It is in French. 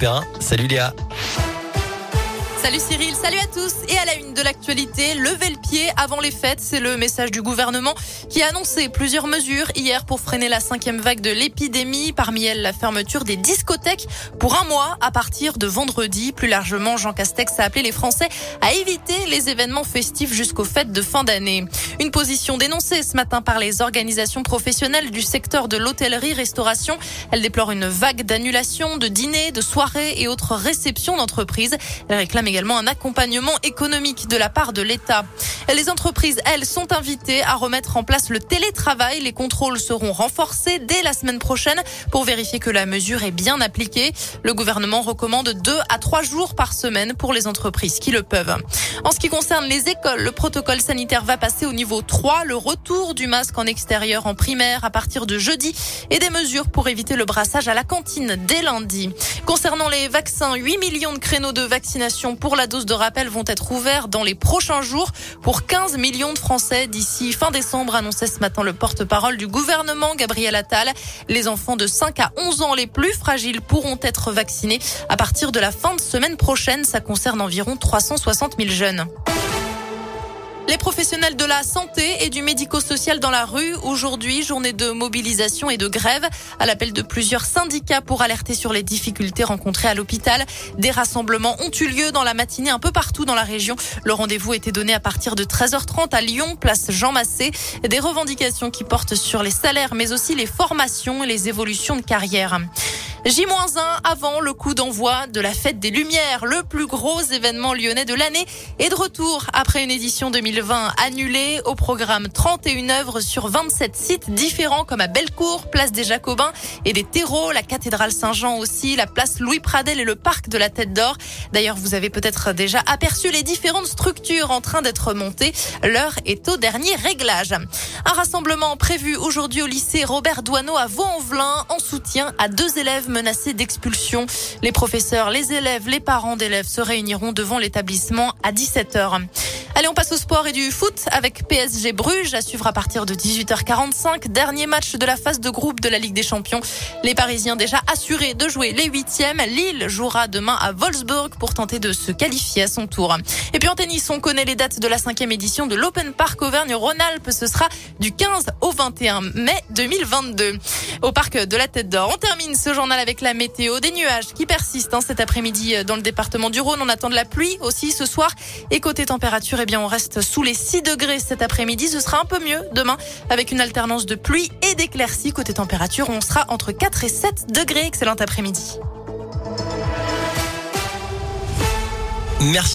Perrin. Salut Léa. Salut Cyril, salut à tous et à la une de l'actualité, levez le pied avant les fêtes, c'est le message du gouvernement qui a annoncé plusieurs mesures hier pour freiner la cinquième vague de l'épidémie, parmi elles la fermeture des discothèques pour un mois à partir de vendredi. Plus largement, Jean Castex a appelé les Français à éviter les événements festifs jusqu'aux fêtes de fin d'année. Une position dénoncée ce matin par les organisations professionnelles du secteur de l'hôtellerie-restauration. Elle déplore une vague d'annulations de dîners, de soirées et autres réceptions d'entreprises. Elle réclame également un accompagnement économique de la part de l'État. Les entreprises, elles, sont invitées à remettre en place le télétravail. Les contrôles seront renforcés dès la semaine prochaine pour vérifier que la mesure est bien appliquée. Le gouvernement recommande deux à trois jours par semaine pour les entreprises qui le peuvent. En ce qui concerne les écoles, le protocole sanitaire va passer au niveau 3, le retour du masque en extérieur en primaire à partir de jeudi et des mesures pour éviter le brassage à la cantine dès lundi. Concernant les vaccins, 8 millions de créneaux de vaccination pour la dose de rappel vont être ouverts dans les prochains jours pour 15 millions de Français d'ici fin décembre, annonçait ce matin le porte-parole du gouvernement, Gabriel Attal. Les enfants de 5 à 11 ans les plus fragiles pourront être vaccinés à partir de la fin de semaine prochaine. Ça concerne environ 360 000 jeunes. Les professionnels de la santé et du médico-social dans la rue. Aujourd'hui, journée de mobilisation et de grève à l'appel de plusieurs syndicats pour alerter sur les difficultés rencontrées à l'hôpital. Des rassemblements ont eu lieu dans la matinée un peu partout dans la région. Le rendez-vous était donné à partir de 13h30 à Lyon, place Jean Massé. Des revendications qui portent sur les salaires, mais aussi les formations et les évolutions de carrière. J-1 avant le coup d'envoi de la fête des Lumières, le plus gros événement lyonnais de l'année, est de retour après une édition 2020 annulée. Au programme 31 œuvres sur 27 sites différents comme à Bellecour, place des Jacobins et des terreaux, la cathédrale Saint-Jean aussi, la place Louis Pradel et le parc de la Tête d'Or. D'ailleurs, vous avez peut-être déjà aperçu les différentes structures en train d'être montées. L'heure est au dernier réglage. Un rassemblement prévu aujourd'hui au lycée Robert Douaneau à Vaux-en-Velin en soutien à deux élèves menacés d'expulsion. Les professeurs, les élèves, les parents d'élèves se réuniront devant l'établissement à 17h. Allez, on passe au sport et du foot avec PSG Bruges à suivre à partir de 18h45. Dernier match de la phase de groupe de la Ligue des Champions. Les Parisiens déjà assurés de jouer les huitièmes. Lille jouera demain à Wolfsburg pour tenter de se qualifier à son tour. Et puis en tennis, on connaît les dates de la cinquième édition de l'Open Park Auvergne-Rhône-Alpes. Ce sera du 15 au 21 mai 2022 au parc de la Tête d'Or. On termine ce journal avec la météo. Des nuages qui persistent hein, cet après-midi dans le département du Rhône. On attend de la pluie aussi ce soir. Et côté eh on reste sous les 6 degrés cet après-midi. Ce sera un peu mieux demain avec une alternance de pluie et d'éclaircies. Côté température, on sera entre 4 et 7 degrés. Excellent après-midi. Merci.